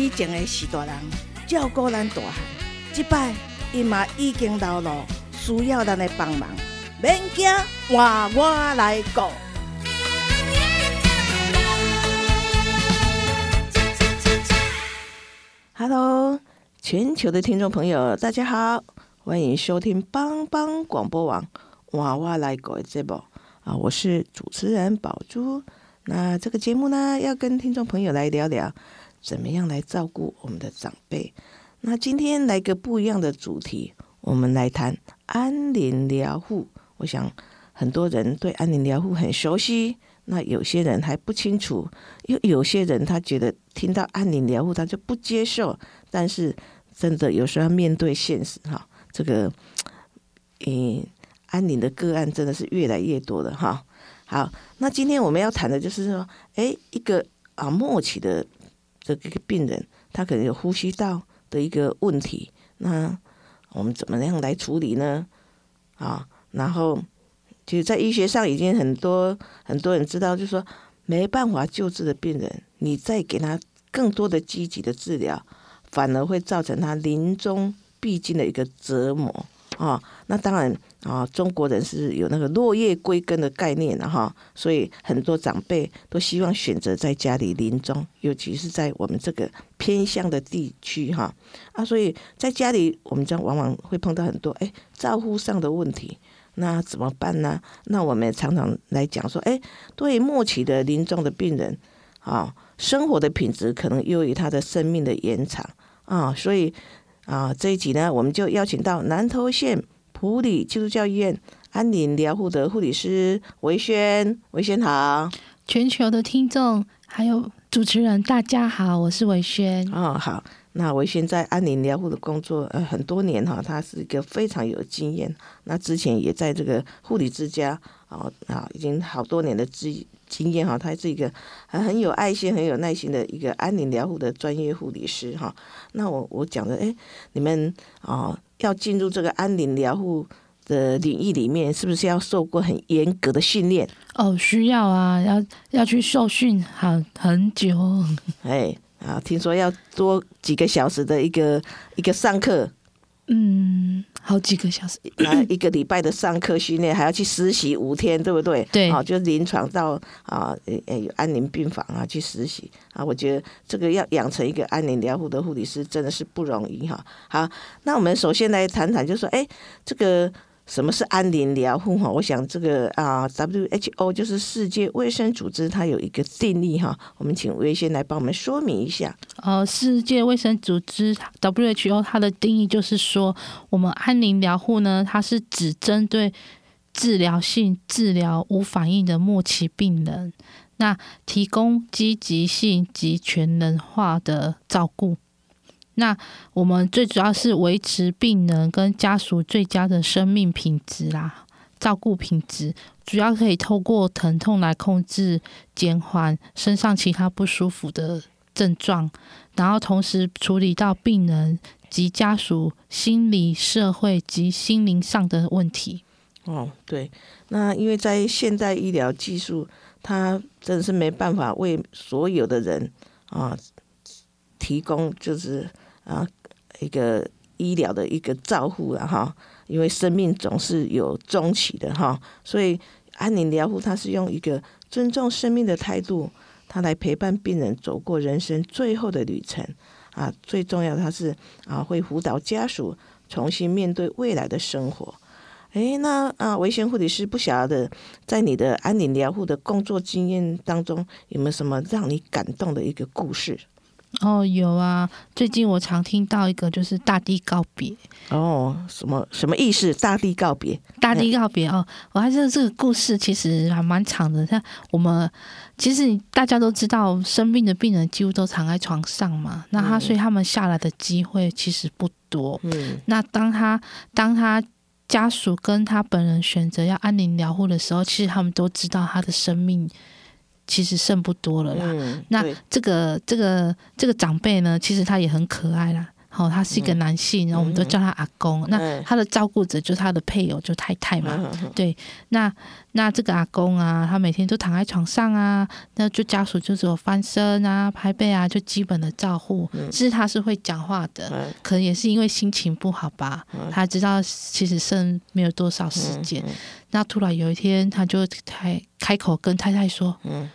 以前的是大人照顾咱大汉，即摆伊嘛已经老了，需要咱的帮忙，免惊，换我来顾。Hello，全球的听众朋友，大家好，欢迎收听帮帮广播网娃娃来狗的节目啊，我是主持人宝珠。那这个节目呢，要跟听众朋友来聊聊，怎么样来照顾我们的长辈。那今天来个不一样的主题，我们来谈安宁疗护。我想很多人对安宁疗护很熟悉，那有些人还不清楚，又有些人他觉得听到安宁疗护他就不接受。但是真的有时候要面对现实哈，这个，嗯，安宁的个案真的是越来越多了哈。好，那今天我们要谈的就是说，哎，一个啊末期的这个病人，他可能有呼吸道的一个问题，那我们怎么样来处理呢？啊，然后其实，在医学上已经很多很多人知道，就是说没办法救治的病人，你再给他更多的积极的治疗，反而会造成他临终必经的一个折磨。啊，那当然啊，中国人是有那个落叶归根的概念的哈，所以很多长辈都希望选择在家里临终，尤其是在我们这个偏向的地区哈啊，所以在家里我们将往往会碰到很多哎照护上的问题，那怎么办呢？那我们常常来讲说，哎，对末期的临终的病人啊，生活的品质可能优于他的生命的延长啊，所以。啊，这一集呢，我们就邀请到南投县普里基督教医院安宁疗护的护理师维轩，维轩好，全球的听众还有主持人，大家好，我是维轩。哦，好，那维轩在安宁疗护的工作呃很多年哈，他是一个非常有经验，那之前也在这个护理之家哦啊，已经好多年的经经验哈，他是一个很很有爱心、很有耐心的一个安宁疗护的专业护理师哈。那我我讲的，哎，你们啊要进入这个安宁疗护的领域里面，是不是要受过很严格的训练？哦，需要啊，要要去受训很很久。哎啊，听说要多几个小时的一个一个上课。嗯，好几个小时，啊，一个礼拜的上课训练，还要去实习五天，对不对？对，啊，就临床到啊，呃，安宁病房啊去实习啊，我觉得这个要养成一个安宁疗护的护理师，真的是不容易哈。好，那我们首先来谈谈，就说，哎，这个。什么是安宁疗护？哈，我想这个啊，WHO 就是世界卫生组织，它有一个定义哈。我们请魏先来帮我们说明一下。呃，世界卫生组织 WHO 它的定义就是说，我们安宁疗护呢，它是只针对治疗性治疗无反应的末期病人，那提供积极性及全能化的照顾。那我们最主要是维持病人跟家属最佳的生命品质啦，照顾品质，主要可以透过疼痛来控制、减缓身上其他不舒服的症状，然后同时处理到病人及家属心理、社会及心灵上的问题。哦，对，那因为在现代医疗技术，它真的是没办法为所有的人啊提供，就是。啊，一个医疗的一个照护了哈，因为生命总是有终期的哈，所以安宁疗护它是用一个尊重生命的态度，它来陪伴病人走过人生最后的旅程啊。最重要，它是啊会辅导家属重新面对未来的生活。诶，那啊，维贤护理师不晓得在你的安宁疗护的工作经验当中，有没有什么让你感动的一个故事？哦，有啊，最近我常听到一个就是大地告别，哦，什么什么意思？大地告别，大地告别哦，我还记得这个故事其实还蛮长的。像我们其实大家都知道，生病的病人几乎都躺在床上嘛，那他所以他们下来的机会其实不多。嗯那当他当他家属跟他本人选择要安宁疗护的时候，其实他们都知道他的生命其实剩不多了啦。嗯，那这个这个这个长辈呢，其实他也很可爱啦。好、他是一个男性，然后我们都叫他阿公。那嗯他的照顾者就是他的配偶，就太太嘛。对，那那这个阿公啊，他每天都躺在床上啊，那就家属就只有翻身啊、拍背啊，就基本的照护。其实他是会讲话的，嗯可能也是因为心情不好吧，他知道其实剩没有多少时间。嗯那突然有一天，他就开开口跟太太说嗯：“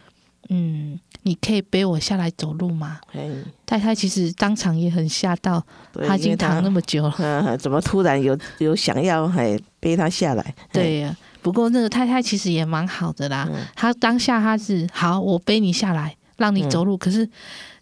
嗯，你可以背我下来走路吗哎，？”太太其实当场也很吓到，对他已经躺那么，久了。嗯，怎么突然有有想要还背他下来？对呀，不过那个太太其实也蛮好的啦。嗯她当下她是好，我背你下来，让你走路。可是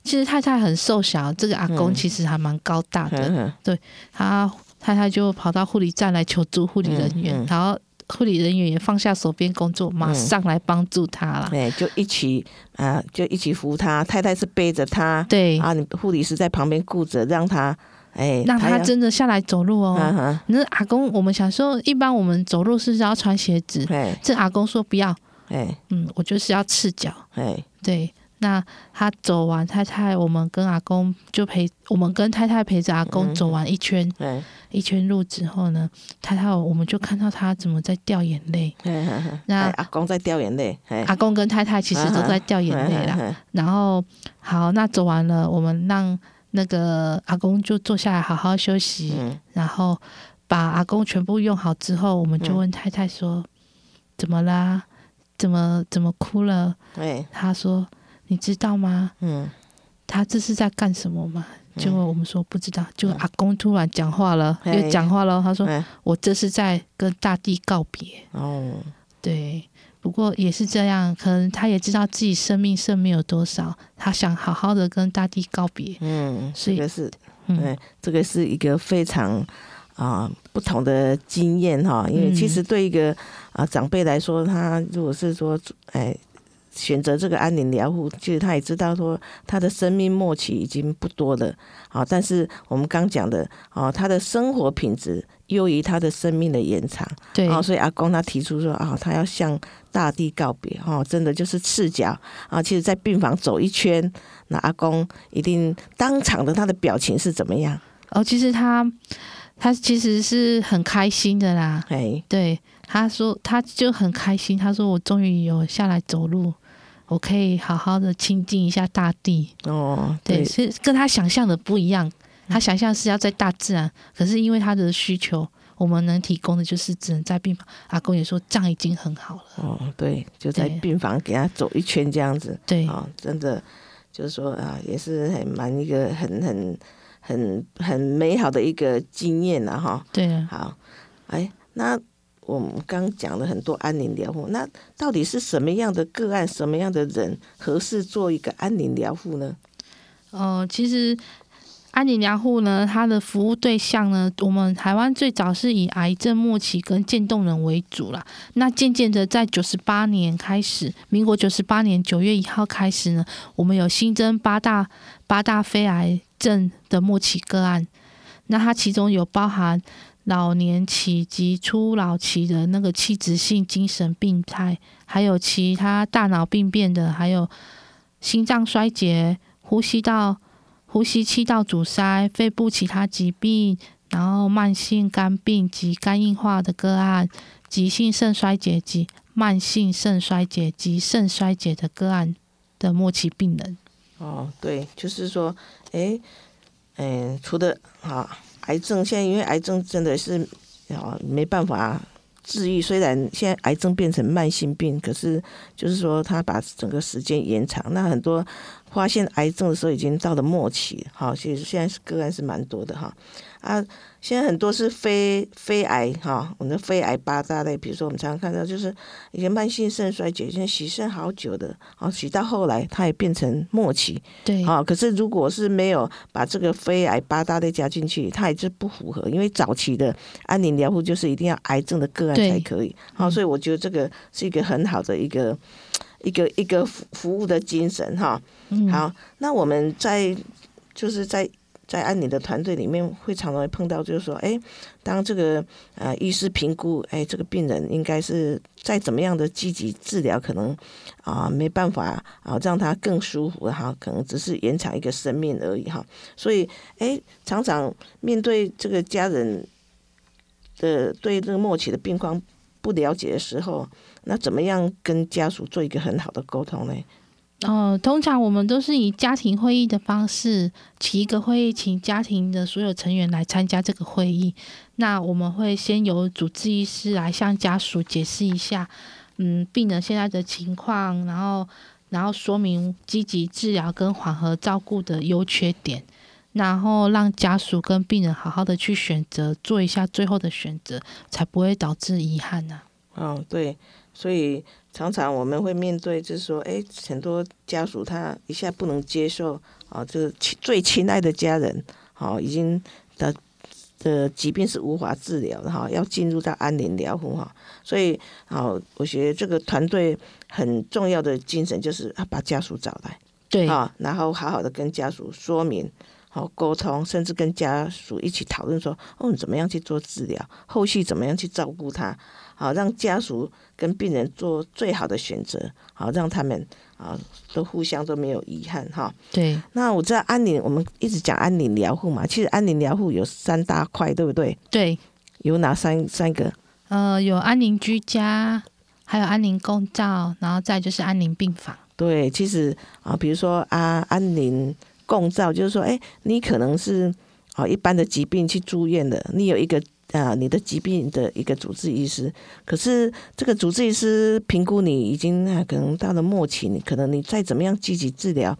其实太太很瘦小，这个阿公嗯其实还蛮高大的。嗯嗯他太太就跑到护理站来求助护理人员，嗯嗯然后护理人员也放下手边工作，马上来帮助他啦。对，就一起啊，就一起扶他。太太是背着他，对，啊，你护理师在旁边顾着，让他，哎，让他真的下来走路哦。那阿公，我们小时候一般我们走路是不是要穿鞋子？哎这阿公说不要，哎嗯，我就是要赤脚。哎，对，那他走完太太，我们跟阿公就陪我们跟太太陪着阿公嗯走完一圈、哎一圈路之后呢，太太我们就看到他怎么在掉眼泪。那哎阿公在掉眼泪，哎，阿公跟太太其实都在掉眼泪啦。啦，然后好，那走完了，我们让那个阿公就坐下来好好休息，嗯然后把阿公全部用好之后，我们就问太太说：“怎么啦？怎么怎么哭了哎？”他说：“你知道吗？嗯他这是在干什么吗？”结果我们说不知道，就嗯阿公突然讲话了，嘿又讲话了。他说哎：“我这是在跟大地告别。哦，”对，不过也是这样，可能他也知道自己生命剩没有多少，他想好好的跟大地告别。嗯，所以这个是，嗯哎，这个是一个非常啊不同的经验哈，因为嗯其实对一个啊长辈来说，他如果是说哎。选择这个安宁疗护，其实他也知道说他的生命末期已经不多了，啊，但是我们刚讲的，哦，他的生活品质优于他的生命的延长，对，哦，所以阿公他提出说啊，他要向大地告别，哦，真的就是赤脚啊。其实，在病房走一圈，那阿公一定当场的他的表情是怎么样？哦，其实他他其实是很开心的啦。哎，对，他说他就很开心，他说我终于有下来走路，我可以好好的亲近一下大地。哦，对，对，是跟他想象的不一样。他想象是要在大自然，可是因为他的需求，我们能提供的就是只能在病房。阿公也说这样已经很好了。哦，对，就在病房给他走一圈这样子，对，哦，真的就是说啊，也是很蛮一个很很很很美好的一个经验了哈。对啊，好，哎，那我们刚讲了很多安宁疗护，那到底是什么样的个案、什么样的人合适做一个安宁疗护呢？呃，其实安宁疗护呢，它的服务对象呢，我们台湾最早是以癌症末期跟渐冻人为主啦。那渐渐的，在九十八年开始，民国九十八年九月一号开始呢，我们有新增八大八大非癌症的末期个案。那它其中有包含老年期及初老期的那个器质性精神病态，还有其他大脑病变的，还有心脏衰竭、呼吸道、呼吸气道阻塞、肺部其他疾病，然后慢性肝病及肝硬化的个案，急性肾衰竭及慢性肾衰竭及肾衰竭的个案的末期病人。哦，对，就是说，哎，嗯，除的啊，癌症，现在因为癌症真的是啊没办法治愈，虽然现在癌症变成慢性病，可是就是说他把整个时间延长，那很多发现癌症的时候已经到了末期，好，其实现在是个案是蛮多的哈。啊，现在很多是非非癌哈，我们的非癌八大类，比如说我们常常看到就是一些慢性肾衰竭，现在洗肾好久的，啊，洗到后来它也变成末期，对，啊，可是如果是没有把这个非癌八大类加进去，它也是不符合，因为早期的安宁疗护就是一定要癌症的个案才可以，好，所以我觉得这个是一个很好的一个一个一个服服务的精神哈。好，那我们在就是在。在安宁的团队里面，会常常会碰到，就是说，哎，当这个呃医师评估，哎，这个病人应该是再怎么样的积极治疗，可能啊没办法啊让他更舒服哈，可能只是延长一个生命而已哈。所以，哎，常常面对这个家人的对这个末期的病况不了解的时候，那怎么样跟家属做一个很好的沟通呢？哦，通常我们都是以家庭会议的方式，起一个会议，请家庭的所有成员来参加这个会议。那我们会先由主治医师来向家属解释一下，嗯，病人现在的情况，然后然后说明积极治疗跟缓和照顾的优缺点，然后让家属跟病人好好的去选择，做一下最后的选择，才不会导致遗憾呢。嗯，对，所以。常常我们会面对，就是说，哎，很多家属他一下不能接受啊，就是最亲爱的家人，好，已经的的疾病是无法治疗的哈，要进入到安宁疗护哈，所以，好，我觉得这个团队很重要的精神就是要把家属找来，对啊，然后好好的跟家属说明，好沟通，甚至跟家属一起讨论说，哦，你怎么样去做治疗，后续怎么样去照顾他。好，让家属跟病人做最好的选择，好，让他们啊都互相都没有遗憾哈。对，那我知道安宁，我们一直讲安宁疗护嘛，其实安宁疗护有三大块，对不对？对，有哪三三个？呃，有安宁居家，还有安宁共照，然后再就是安宁病房。对，其实啊，比如说啊，安宁共照，就是说，哎，你可能是啊一般的疾病去住院的，你有一个。啊，你的疾病的一个主治医师，可是这个主治医师评估你已经可能到了末期，你可能你再怎么样积极治疗，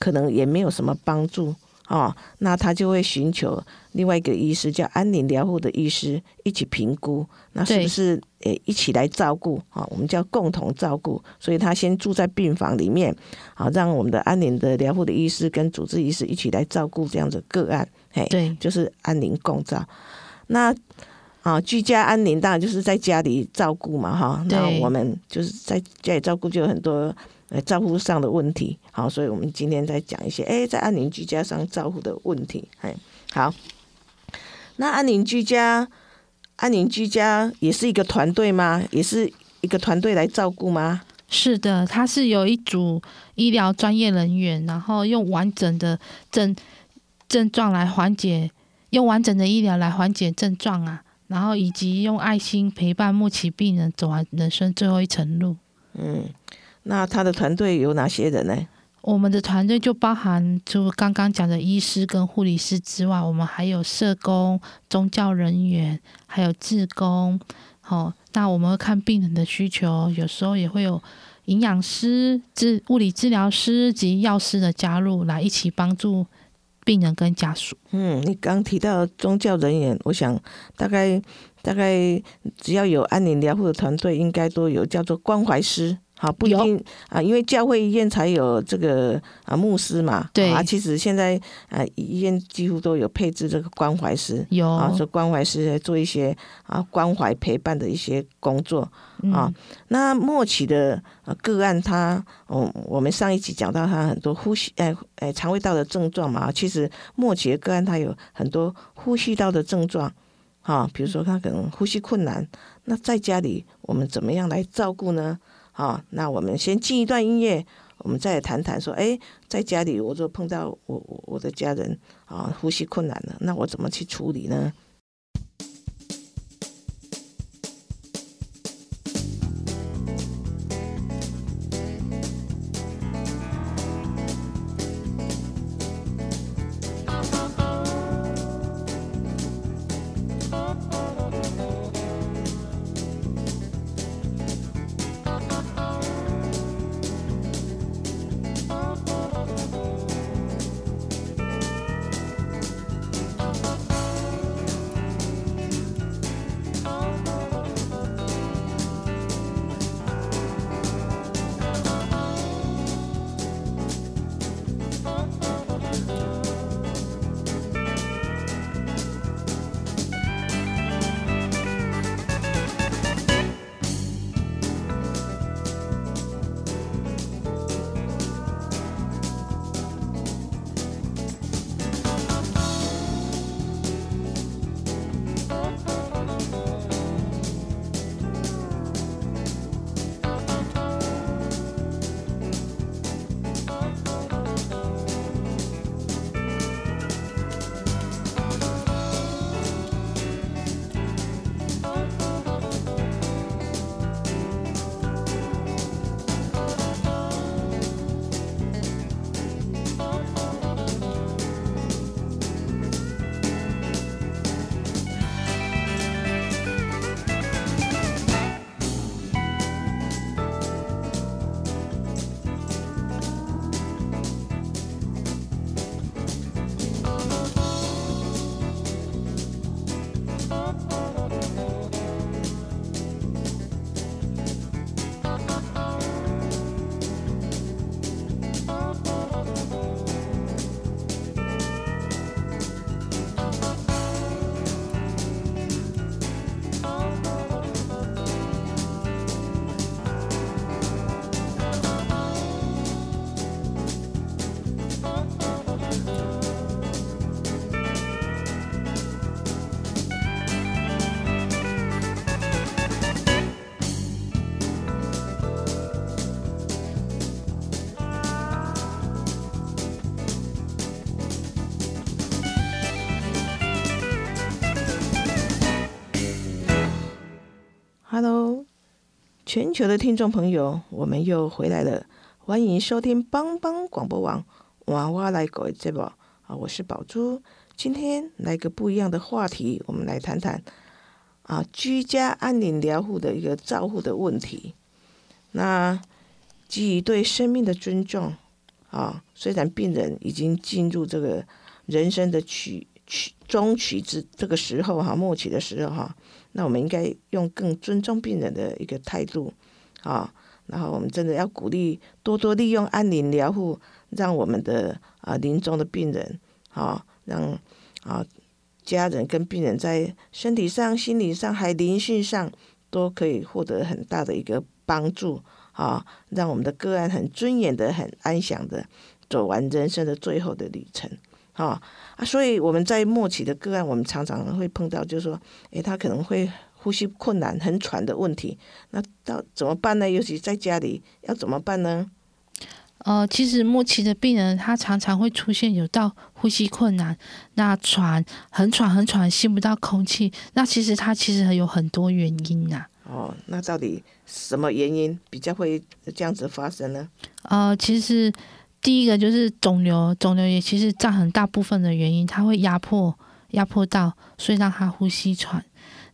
可能也没有什么帮助啊。那他就会寻求另外一个医师，叫安宁疗护的医师一起评估，那是不是诶一起来照顾啊？我们叫共同照顾，所以他先住在病房里面，好让我们的安宁的疗护的医师跟主治医师一起来照顾这样子个案，嘿，对，就是安宁共照。那啊，居家安宁当然就是在家里照顾嘛，哈。那我们就是在家里照顾，就有很多呃照顾上的问题。好，所以我们今天再讲一些，哎，在安宁居家上照顾的问题。哎，好。那安宁居家，安宁居家也是一个团队吗？也是一个团队来照顾吗？是的，他是有一组医疗专业人员，然后用完整的症症状来缓解。用完整的医疗来缓解症状啊，然后以及用爱心陪伴末期病人走完人生最后一程路。嗯，那他的团队有哪些人呢？我们的团队就包含除刚刚讲的医师跟护理师之外，我们还有社工、宗教人员，还有志工。好，那我们会看病人的需求，有时候也会有营养师、治物理治疗师及药师的加入，来一起帮助。病人跟家属，嗯，你刚提到宗教人员，我想大概大概只要有安宁疗护的团队，应该都有叫做关怀师。好，不一定啊，因为教会医院才有这个啊牧师嘛。对啊，其实现在啊医院几乎都有配置这个关怀师，有啊，说关怀师做一些啊关怀陪伴的一些工作啊。那末期的个案，他嗯，我们上一集讲到他很多呼吸哎哎肠胃道的症状嘛，其实末期的个案他有很多呼吸道的症状，哈，比如说他可能呼吸困难，那在家里我们怎么样来照顾呢？啊，那我们先进一段音乐，我们再谈谈说，哎，在家里我就碰到我我我的家人啊，呼吸困难了，那我怎么去处理呢？全球的听众朋友，我们又回来了，欢迎收听帮帮广播网娃娃来狗节目啊，我是宝珠，今天来个不一样的话题，我们来谈谈啊居家安宁疗护的一个照护的问题。那基于对生命的尊重啊，虽然病人已经进入这个人生的曲曲中曲之这个时候哈，末期的时候哈。那我们应该用更尊重病人的一个态度啊，然后我们真的要鼓励多多利用安宁疗护，让我们的啊临终的病人啊，让啊家人跟病人在身体上、心理上还灵性上都可以获得很大的一个帮助啊，让我们的个案很尊严的、很安详的走完人生的最后的旅程。啊啊！所以我们在末期的个案，我们常常会碰到，就是说，诶，他可能会呼吸困难、很喘的问题。那到怎么办呢？尤其在家里要怎么办呢？呃，其实末期的病人他常常会出现有到呼吸困难，那喘、很喘、很喘，吸不到空气。那其实他其实有很多原因呐。哦，那到底什么原因比较会这样子发生呢？呃，其实。第一个就是肿瘤，肿瘤也其实占很大部分的原因，它会压迫压迫到，所以让他呼吸喘。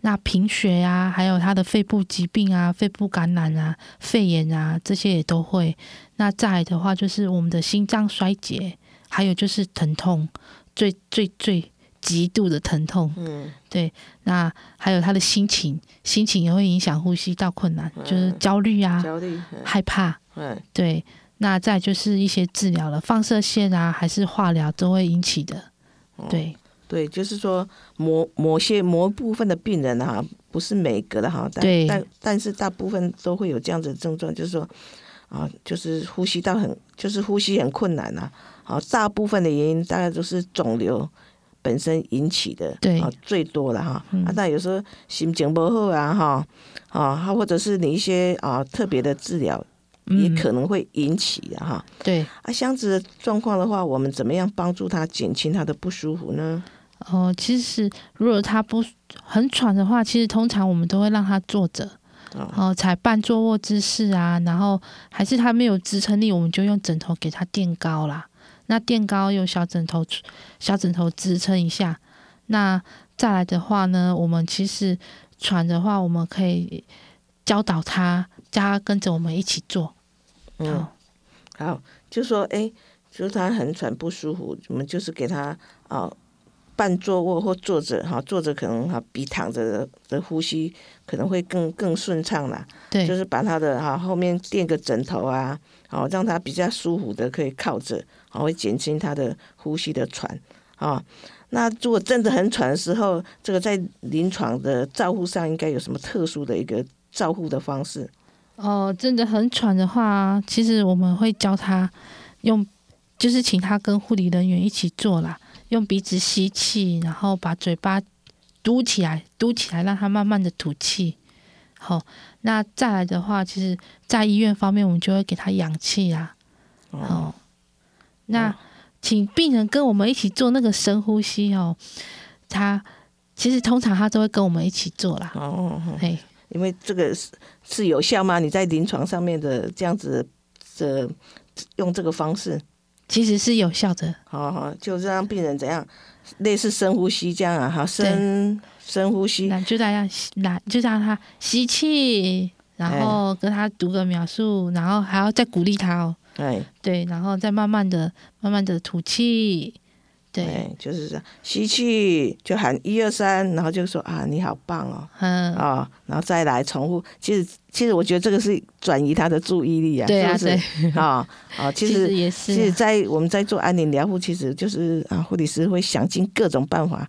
那贫血呀，还有他的肺部疾病啊，肺部感染啊，肺炎啊，这些也都会。那再来的话，就是我们的心脏衰竭，还有就是疼痛，最最最极度的疼痛。嗯，对。那还有他的心情，心情也会影响呼吸道困难，就是焦虑啊，焦虑，害怕。嗯，对。那再就是一些治疗了，放射线啊，还是化疗都会引起的。对对，就是说某某些某部分的病人哈，不是每个的哈，但但但是大部分都会有这样子的症状，就是说啊，就是呼吸道很，就是呼吸很困难呐。好，大部分的原因大概都是肿瘤本身引起的，对啊，最多了哈。啊，但有时候心情不好啊，哈啊，或者是你一些啊特别的治疗。也可能会引起的哈，对啊，箱子的状况的话，我们怎么样帮助他减轻他的不舒服呢？哦，其实如果他不很喘的话，其实通常我们都会让他坐着，哦，采半坐卧姿势啊，然后还是他没有支撑力，我们就用枕头给他垫高啦。那垫高用小枕头小枕头支撑一下。那再来的话呢，我们其实喘的话，我们可以教导他。叫他跟着我们一起做，嗯，好，就说哎，就是他很喘不舒服，我们就是给他啊半坐卧或坐着哈，坐着可能哈比躺着的呼吸可能会更更顺畅啦。对，就是把他的哈后面垫个枕头啊，好让他比较舒服的可以靠着，好会减轻他的呼吸的喘啊。那如果真的很喘的时候，这个在临床的照护上应该有什么特殊的一个照护的方式？哦，真的很喘的话，其实我们会教他用，就是请他跟护理人员一起做啦，用鼻子吸气，然后把嘴巴嘟起来，嘟起来，让他慢慢的吐气。好，那再来的话，其实，在医院方面，我们就会给他氧气啊。哦，那请病人跟我们一起做那个深呼吸哦。他其实通常他都会跟我们一起做啦。哦，嘿。因为这个是是有效吗？你在临床上面的这样子的用这个方式，其实是有效的。好好，就是让病人怎样，类似深呼吸这样啊，哈，深深呼吸，那就这样，那就让他吸气，然后跟他读个描述，然后还要再鼓励他哦。对对，然后再慢慢的、慢慢的吐气。对，就是这样，吸气就喊一二三，然后就说啊，你好棒哦，嗯啊，然后再来重复。其实，其实我觉得这个是转移他的注意力啊，对啊，对啊啊，其实也是。其实，在我们在做安宁疗护，其实就是啊，护理师会想尽各种办法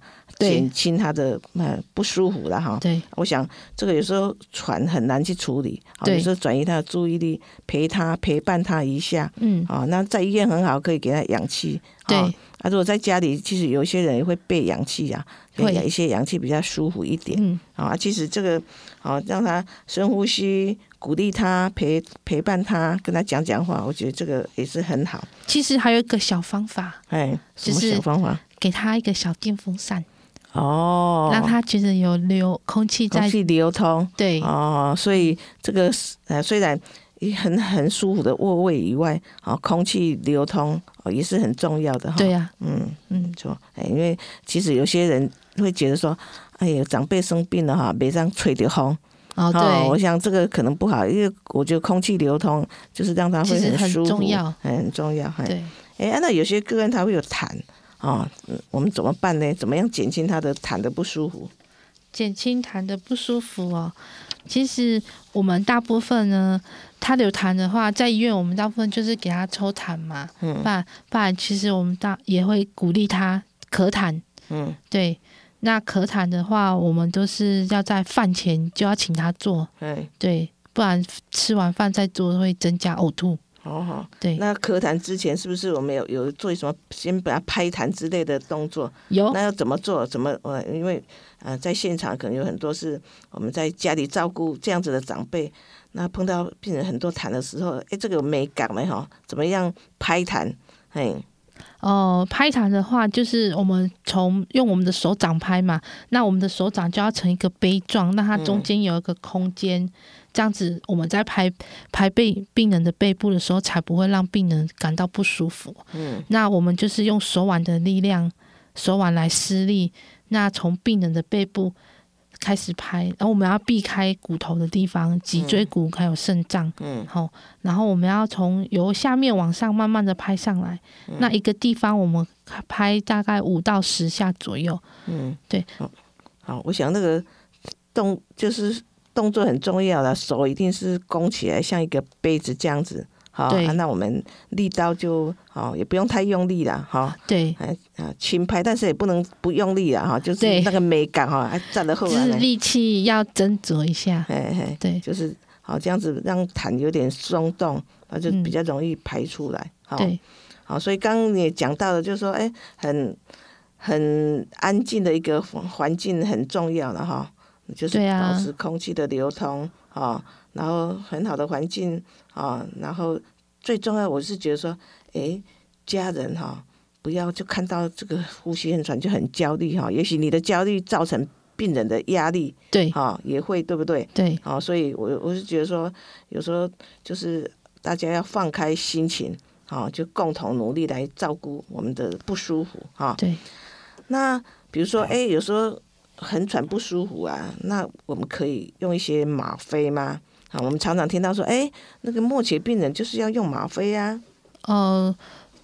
减轻他的呃不舒服了哈。对，我想这个有时候喘很难去处理，有时候转移他的注意力，陪他陪伴他一下，嗯啊，那在医院很好，可以给他氧气，对。啊，如果在家里，其实有一些人也会备氧气啊，会一些氧气比较舒服一点。嗯，啊，其实这个，啊，让他深呼吸，鼓励他，陪陪伴他，跟他讲讲话，我觉得这个也是很好。其实还有一个小方法，哎，什么小方法？给他一个小电风扇。哦，那它其实有流空气在空气流通。对。哦，所以这个是呃虽然也很很舒服的卧位以外，哦，空气流通哦也是很重要的哈。对呀、嗯，嗯没错，哎，因为其实有些人会觉得说，哎呀，长辈生病了哈，别这样吹的风。哦哦，我，想这个可能不好，因为我觉得空气流通就是让它会很舒服，重要。很重要。哎，对，哎，啊那有些个案他会有痰哦，嗯我们怎么办呢？怎么样减轻他的痰的不舒服？减轻痰的不舒服哦。其实我们大部分呢，他有痰的话，在医院我们大部分就是给他抽痰嘛，嗯不然不然其实我们大也会鼓励他咳痰，嗯，对。那咳痰的话，我们都是要在饭前就要请他做，哎，对，不然吃完饭再做会增加呕吐。好好。对，那咳痰之前是不是我们有有做什么先把它拍痰之类的动作？有那要怎么做？怎么呃，因为呃，在现场可能有很多是我们在家里照顾这样子的长辈，那碰到病人很多痰的时候，哎，这个有美感没哈？怎么样拍痰？哎，哦，拍痰的话，就是我们从用我们的手掌拍嘛，那我们的手掌就要成一个杯状，那它中间有一个空间，这样子我们在拍拍背病人的背部的时候，才不会让病人感到不舒服。嗯，那我们就是用手腕的力量，手腕来施力，那从病人的背部开始拍，然后我们要避开骨头的地方，脊椎骨还有肾脏。嗯好，然后我们要从由下面往上慢慢的拍上来，嗯那一个地方我们拍大概五到十下左右。嗯，对好，好，我想那个动就是动作很重要了，手一定是弓起来，像一个杯子这样子。好，那我们力道就好，也不用太用力了，哈。对，哎啊，轻拍，但是也不能不用力啊，哈，就是那个美感哈，还站得后来，就是力气要斟酌一下。嘿嘿，对就是好这样子让痰有点松动，那就嗯比较容易排出来。好，对，好，所以刚刚你也讲到了，就是说，哎，很很安静的一个环环境很重要了哈，就是保持空气的流通啊，然后很好的环境啊，然后最重要，我是觉得说，哎，家人哈、不要就看到这个呼吸很喘就很焦虑哈，也许你的焦虑造成病人的压力对，哈，也会对不对？对，好，所以我我是觉得说，有时候就是大家要放开心情，好，就共同努力来照顾我们的不舒服哈。对，那比如说，哎，有时候很喘不舒服啊，那我们可以用一些吗啡吗？啊，我们常常听到说，哎，那个末期病人就是要用吗啡啊。哦、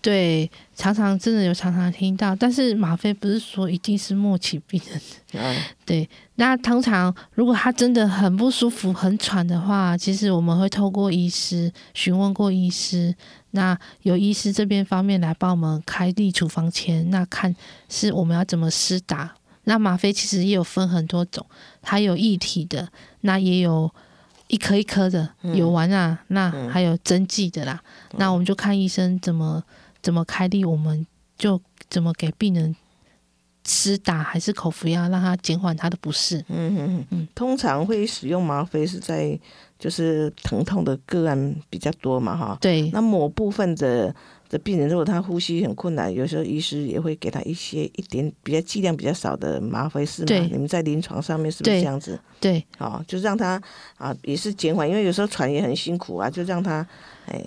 对，常常真的有常常听到，但是吗啡不是说一定是末期病人。嗯对，那通常如果他真的很不舒服、很喘的话，其实我们会透过医师询问过医师，那有医师这边方面来帮我们开立处方签，那看是我们要怎么施打。那吗啡其实也有分很多种，它有液体的，那也有一颗一颗的，有丸啊，那还有针剂的啦。那我们就看医生怎么怎么开立，我们就怎么给病人施打还是口服药，让他减缓他的不适。嗯嗯嗯嗯，通常会使用吗啡是在就是疼痛的个案比较多嘛哈。对那某部分的的病人，如果他呼吸很困难，有时候医师也会给他一些一点比较剂量比较少的吗啡，是吗？对你们在临床上面是不是这样子？对哦，就让他啊也是减缓，因为有时候喘也很辛苦啊，就让他哎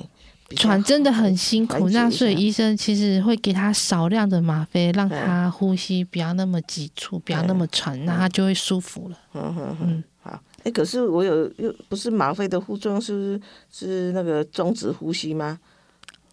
喘真的很辛苦，那所以医生其实会给他少量的吗啡，让他呼吸不要那么急促，不要那么喘，那他就会舒服了。嗯哼哼嗯，好。哎，可是我有又不是吗啡的副作用是是那个终止呼吸吗？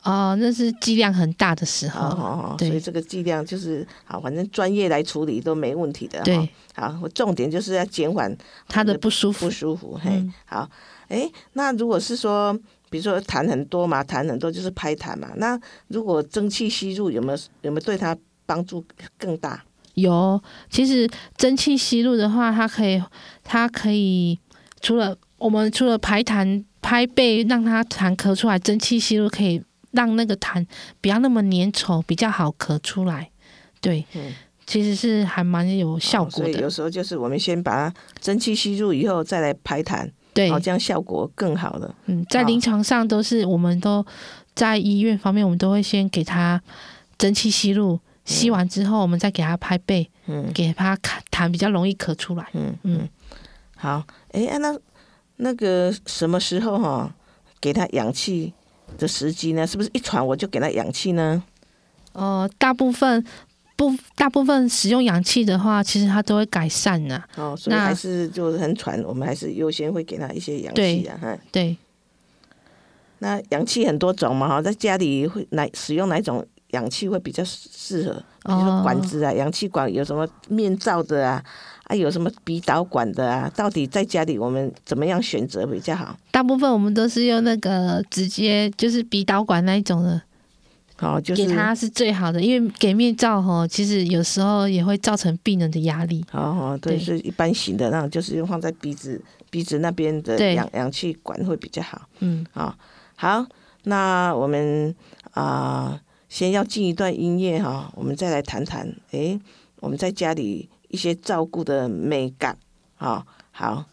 哦，那是剂量很大的时候。好好，对所以这个剂量就是好，反正专业来处理都没问题的。对，好，我重点就是要减缓他的不舒服不，舒服。嘿，嗯好，哎，那如果是说，比如说痰很多嘛，痰很多就是拍痰嘛，那如果蒸汽吸入有没有有没有对他帮助更大？有，其实蒸汽吸入的话，它可以，它可以除了我们除了排痰、拍背，让它痰咳出来，蒸汽吸入可以让那个痰不要那么粘稠，比较好咳出来。对，嗯其实是还蛮有效果的。哦所以有时候就是我们先把它蒸汽吸入以后再来排痰，对哦，，这样效果更好了。嗯，在临床上都是，我们都在医院方面，我们都会先给他蒸汽吸入，吸完之后，我们再给他拍背，嗯给他咳痰比较容易咳出来。嗯嗯嗯，好，哎、啊那那个什么时候哈、给他氧气的时机呢？是不是一喘我就给他氧气呢？呃，大部分不大部分使用氧气的话，其实它都会改善呐、哦，所以还是就是很喘，我们还是优先会给他一些氧气啊。哈，对，那氧气很多种嘛哈，在家里会哪使用哪种氧气会比较适合？比如说管子啊，氧气管有什么面罩的啊，啊有什么鼻导管的啊？到底在家里我们怎么样选择比较好？大部分我们都是用那个直接就是鼻导管那一种的，哦，就是给他是最好的，因为给面罩哈，其实有时候也会造成病人的压力。哦哦，对，是一般型的那种，就是用放在鼻子鼻子那边的氧氧气管会比较好。嗯，啊、好，那我们啊、先要进一段音乐哈、我们再来谈谈，诶，我们在家里一些照顾的美感啊、好。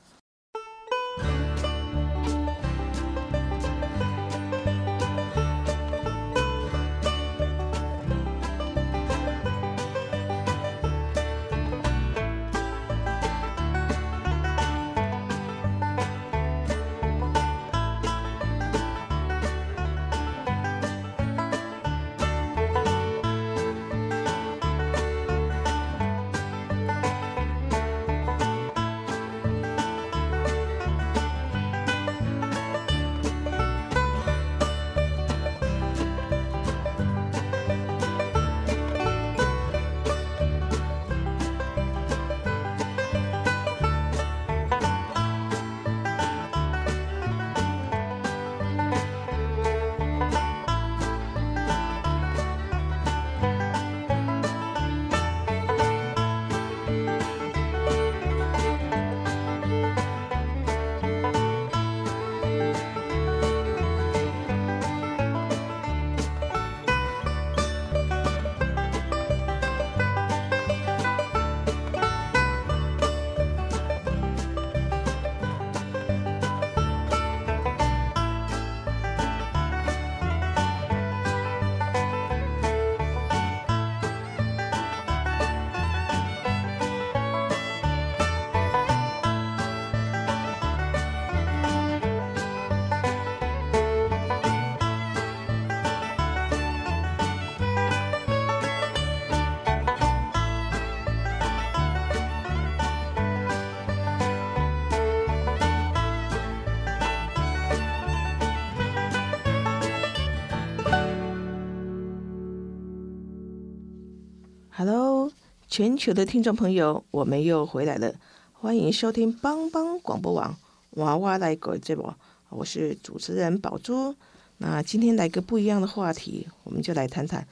全球的听众朋友，我们又回来了，欢迎收听帮帮广播网娃娃来狗节目，我是主持人宝珠。那今天来个不一样的话题，我们就来谈谈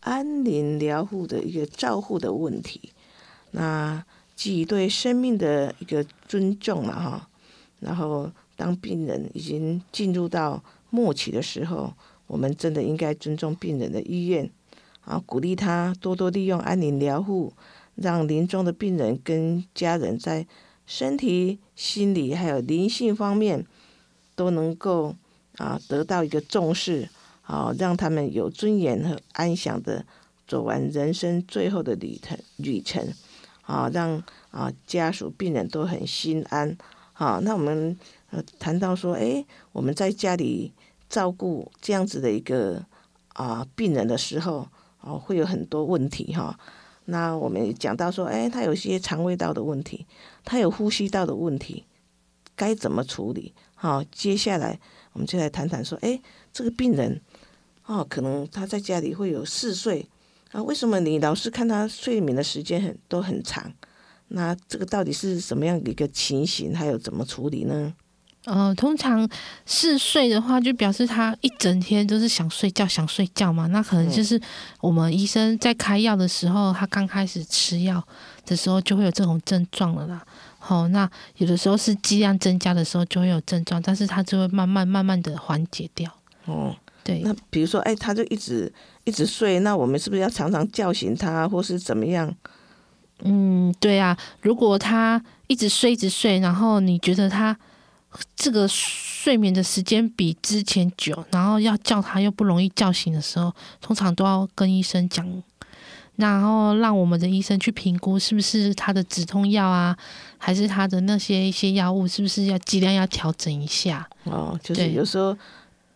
安宁疗护的一个照护的问题。那基于对生命的一个尊重了哈，然后当病人已经进入到末期的时候，我们真的应该尊重病人的意愿。啊，鼓励他多多利用安宁疗护，让临终的病人跟家人在身体、心理还有灵性方面都能够啊得到一个重视，啊，让他们有尊严和安详的走完人生最后的旅程旅程，啊，让啊家属、病人都很心安。啊，那我们呃谈到说，诶，我们在家里照顾这样子的一个啊病人的时候。哦，会有很多问题哈。那我们讲到说，哎，他有些肠胃道的问题，他有呼吸道的问题，该怎么处理？好，接下来我们就来谈谈说，哎，这个病人哦，可能他在家里会有嗜睡啊，为什么你老是看他睡眠的时间很都很长？那这个到底是什么样的一个情形？还有怎么处理呢？呃，通常嗜睡的话，就表示他一整天都是想睡觉，想睡觉嘛。那可能就是我们医生在开药的时候，他刚开始吃药的时候就会有这种症状了啦。好、那有的时候是剂量增加的时候就会有症状，但是他就会慢慢慢慢的缓解掉。哦，对，那比如说，哎，他就一直一直睡，那我们是不是要常常叫醒他，或是怎么样？嗯，对啊，如果他一直睡一直睡，然后你觉得他这个睡眠的时间比之前久，然后要叫他又不容易叫醒的时候，通常都要跟医生讲。然后让我们的医生去评估是不是他的止痛药啊，还是他的那些一些药物是不是要剂量要调整一下。哦，就是有时候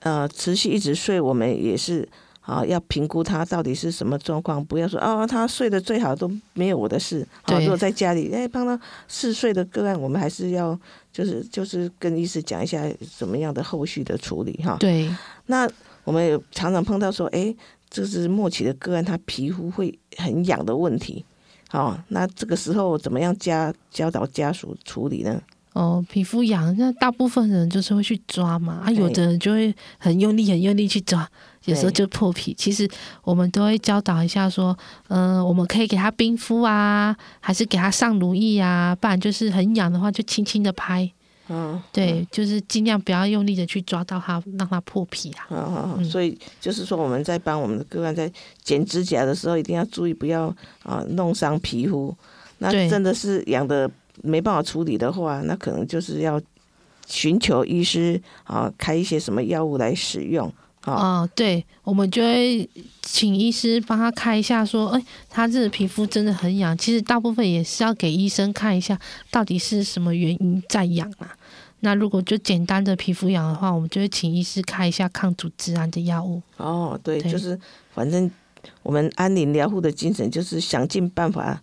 呃持续一直睡，我们也是啊要评估他到底是什么状况，不要说哦他睡得最好都没有我的事。好，如果在家里哎帮他嗜睡的个案，我们还是要就是就是跟医师讲一下怎么样的后续的处理哈。对，那我们有常常碰到说，哎，这是末期的个案，他皮肤会很痒的问题。好、那这个时候怎么样家教导家属处理呢？哦，皮肤痒，那大部分人就是会去抓嘛，啊，有的人就会很用力、很用力去抓，有时候就破皮。其实我们都会教导一下说，呃，我们可以给他冰敷啊，还是给他上乳液啊，不然就是很痒的话就轻轻的拍，嗯，对，就是尽量不要用力的去抓到它，让它破皮啊。嗯嗯，嗯所以就是说，我们在帮我们的个案在剪指甲的时候，一定要注意不要啊弄伤皮肤。那真的是痒的没办法处理的话，那可能就是要寻求医师啊开一些什么药物来使用啊。哦，对，我们就会请医师帮他看一下，说，哎，他这个皮肤真的很痒。其实大部分也是要给医生看一下，到底是什么原因在痒啊。那如果就简单的皮肤痒的话，我们就会请医师开一下抗组织胺的药物。哦，对，对就是反正我们安宁疗护的精神就是想尽办法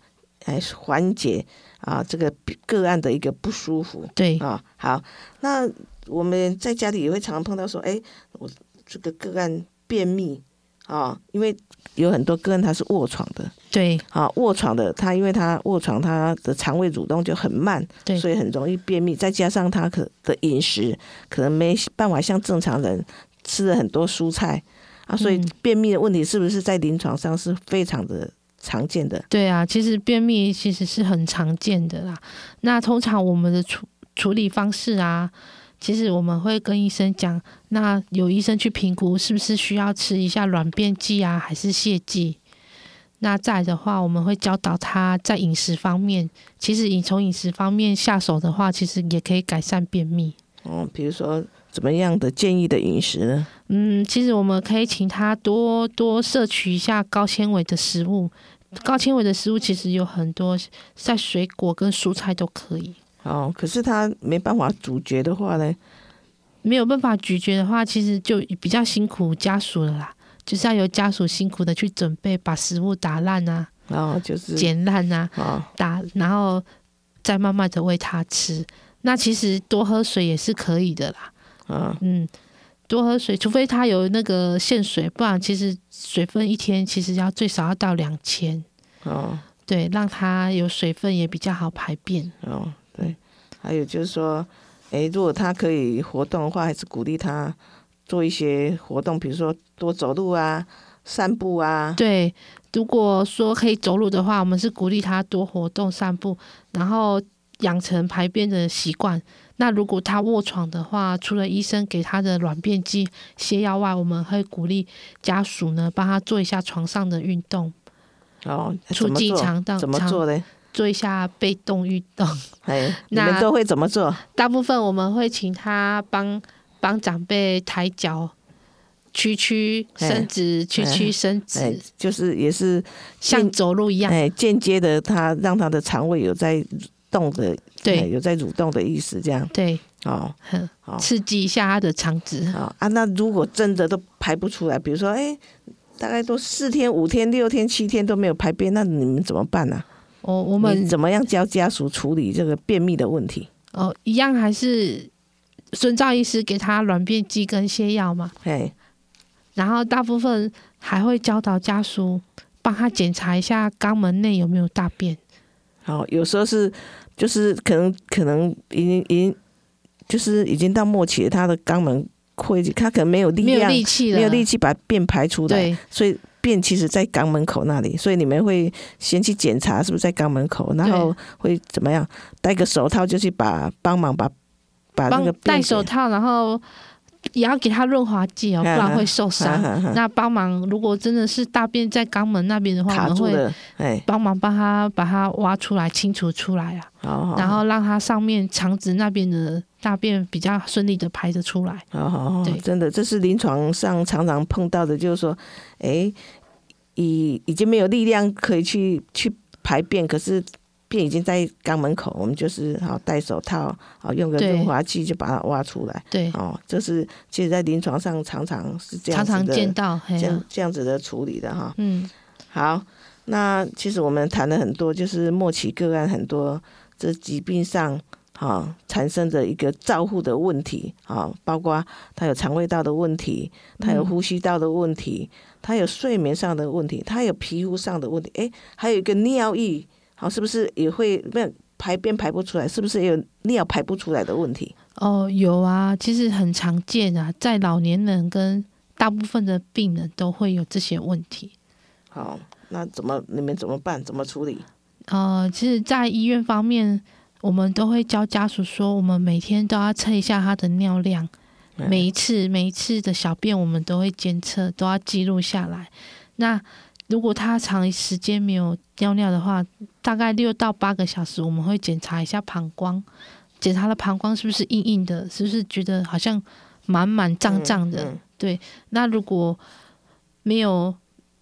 来缓解啊这个个案的一个不舒服。对，啊、好，那我们在家里也会常常碰到说，哎，我这个个案便秘啊、因为有很多个案他是卧床的，对，啊，卧床的他因为他卧床，他的肠胃蠕动就很慢，对所以很容易便秘，再加上他可的饮食可能没办法像正常人吃了很多蔬菜啊，所以嗯便秘的问题是不是在临床上是非常的常见的？对啊，其实便秘其实是很常见的啦。那通常我们的处处理方式啊，其实我们会跟医生讲，那有医生去评估是不是需要吃一下软便剂啊，还是泻剂。那再的话，我们会教导他在饮食方面，其实你从饮食方面下手的话，其实也可以改善便秘。哦，比如说怎么样的建议的饮食呢？嗯，其实我们可以请他多多摄取一下高纤维的食物。高纤维的食物其实有很多，在水果跟蔬菜都可以。哦，可是他没办法咀嚼的话呢？没有办法咀嚼的话，其实就比较辛苦家属了啦。就是要由家属辛苦的去准备，把食物打烂啊、然后就是剪烂啊、哦，打，然后再慢慢的喂他吃。那其实多喝水也是可以的啦。啊，嗯，多喝水，除非他有那个限水，不然其实水分一天其实要最少要到两千，哦，对，让他有水分也比较好排便。哦，对，还有就是说，诶，如果他可以活动的话，还是鼓励他做一些活动，比如说多走路啊、散步啊。对，如果说可以走路的话，我们是鼓励他多活动、散步，然后养成排便的习惯。那如果他卧床的话，除了医生给他的软便剂、泻药外，我们会鼓励家属呢帮他做一下床上的运动，哦，促？进肠道怎么做呢？做一下被动运动。哎，你那们都会怎么做？大部分我们会请他帮帮长辈抬脚、屈曲哎伸直、屈曲伸直，哎，就是也是像走路一样。哎间接的，他让他的肠胃有在动的，哎对有在蠕动的意思，这样对，哦很好刺激一下他的肠子。好啊。那如果真的都排不出来，比如说哎，大概都四天、五天、六天、七天都没有排便，那你们怎么办呢、哦，我我们怎么样教家属处理这个便秘的问题？哦一样还是孙照医师给他软便剂跟泻药嘛，哎，然后大部分还会教导家属帮他检查一下肛门内有没有大便。好，有时候是就是可能可能已经已经就是已经到末期了，他的肛门会，他可能没有力没有量，力气了，没有力气把便排出来，对所以便其实在肛门口那里，所以你们会先去检查是不是在肛门口，然后会怎么样？戴个手套就去把帮忙把把那个戴手套，然后也要给他润滑剂哦，不然会受伤。那那帮忙，如果真的是大便在肛门那边的话，我们会哎，帮忙帮他把它挖出来、清除出来啊，然后让他上面肠子那边的大便比较顺利的排得出来。好好好对，真的，这是临床上常常碰到的，就是说，哎，已已经没有力量可以去去排便，可是便已经在肛门口，我们就是好戴手套，好用个润滑剂就把它挖出来。对，哦，这是其实，在临床上常常是这样常子的，常见到，这样这样子的处理的哈。嗯，好，那其实我们谈了很多，就是末期个案很多这疾病上啊产生的一个照护的问题啊，包括他有肠胃道的问题，他有嗯呼吸道的问题，他有睡眠上的问题，他有皮肤上的问题，诶，还有一个尿意，好，是不是也会没有排便排不出来？是不是也有尿排不出来的问题？哦，有啊，其实很常见啊，在老年人跟大部分的病人都会有这些问题。好，那怎么你们怎么办？怎么处理？呃，其实，在医院方面，我们都会教家属说，我们每天都要测一下他的尿量，嗯每一次每一次的小便我们都会监测，都要记录下来。那如果他长时间没有尿尿的话，大概六到八个小时，我们会检查一下膀胱，检查了膀胱是不是硬硬的，是不是觉得好像满满胀胀的。嗯那如果没有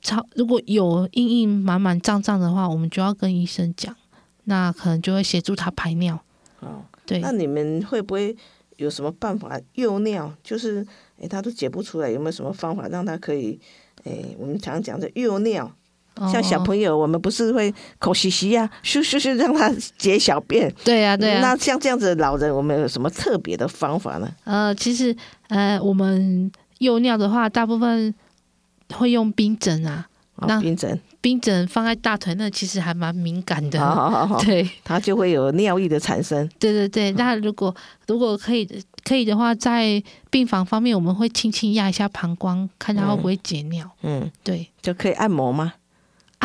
超，如果有硬硬满满胀胀的话，我们就要跟医生讲，那可能就会协助他排尿。哦，对那你们会不会有什么办法诱尿？就是诶，他都解不出来，有没有什么方法让他可以？诶，我们常讲的诱尿，像小，朋友，我们不是会口吸吸呀，咻咻咻让他解小便。对啊，对啊。那像这样子的老人，我们有什么特别的方法呢？呃，其实呃，我们诱尿的话，大部分会用冰枕啊，哦那冰枕，冰枕放在大腿那其实还蛮敏感的。好好好好，对它就会有尿意的产生。对对对，那如果如果可以可以的话，在病房方面，我们会轻轻压一下膀胱，看它会不会解尿。嗯，对，就可以按摩吗？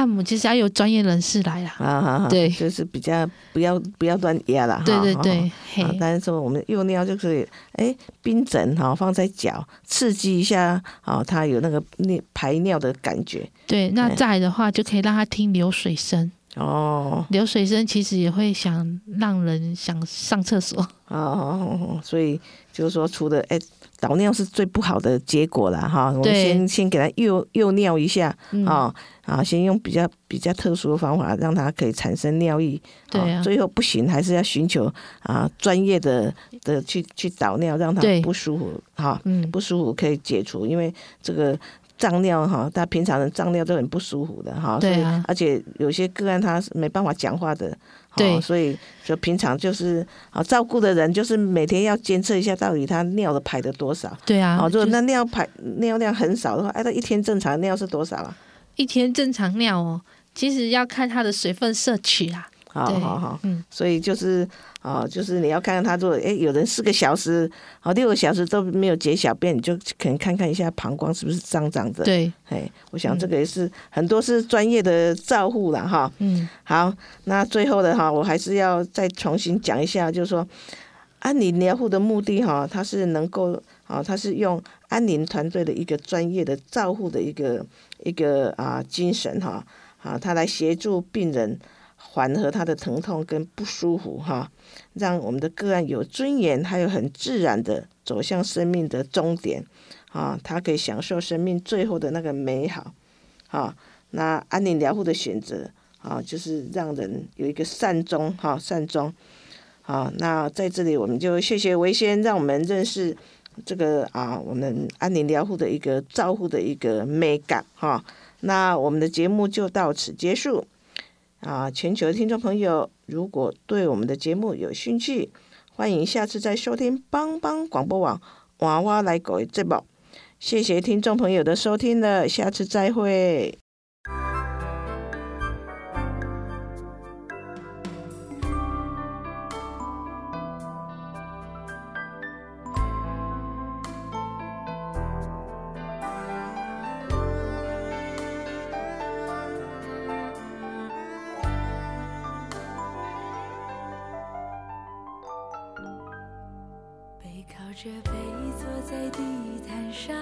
按摩其实要有专业人士来啦。啊对就是比较不要不要乱压啦。对对对，但是说我们用尿就可以，哎，冰枕哈放在脚，刺激一下，啊，它有那个尿排尿的感觉。对，那哎再的话就可以让他听流水声，哦流水声其实也会想让人想上厕所。哦，所以就是说，除了哎导尿是最不好的结果了，哈，我们先先给他诱诱尿一下，嗯，啊啊，先用比较比较特殊的方法，让它可以产生尿液。对啊最后不行，还是要寻求啊专业的的去去导尿，让它不舒服哈。嗯，不舒服可以解除，因为这个胀尿哈，他平常的胀尿都很不舒服的哈，对而且有些个案他是没办法讲话的，哈对所以就平常就是啊照顾的人就是每天要监测一下到底他尿的排的多少，对啊，好，如果那尿排尿量很少的话，哎，他一天正常的尿是多少啊？一天正常尿哦，其实要看他的水分摄取啦。好好好，嗯，所以就是啊，就是你要看看他，如果哎有人四个小时、好六个小时都没有解小便，你就可能看看一下膀胱是不是胀胀的。对，哎，我想这个也是、很多是专业的照护了哈。嗯，好，那最后的哈，我还是要再重新讲一下，就是说啊，你疗护的目的哈，它是能够啊，他是用安宁团队的一个专业的照护的一个一个啊精神哈，啊，他来协助病人缓和他的疼痛跟不舒服哈，让我们的个案有尊严，还有很自然的走向生命的终点啊，他可以享受生命最后的那个美好啊。那安宁疗护的选择啊，就是让人有一个善终哈、善终。好，那在这里我们就谢谢维先，让我们认识这个啊，我们安宁疗护的一个照护的一个美感哈、那我们的节目就到此结束啊！全球听众朋友，如果对我们的节目有兴趣，欢迎下次再收听帮帮广播网娃娃来狗这宝。谢谢听众朋友的收听了，下次再会。着背坐在地毯上，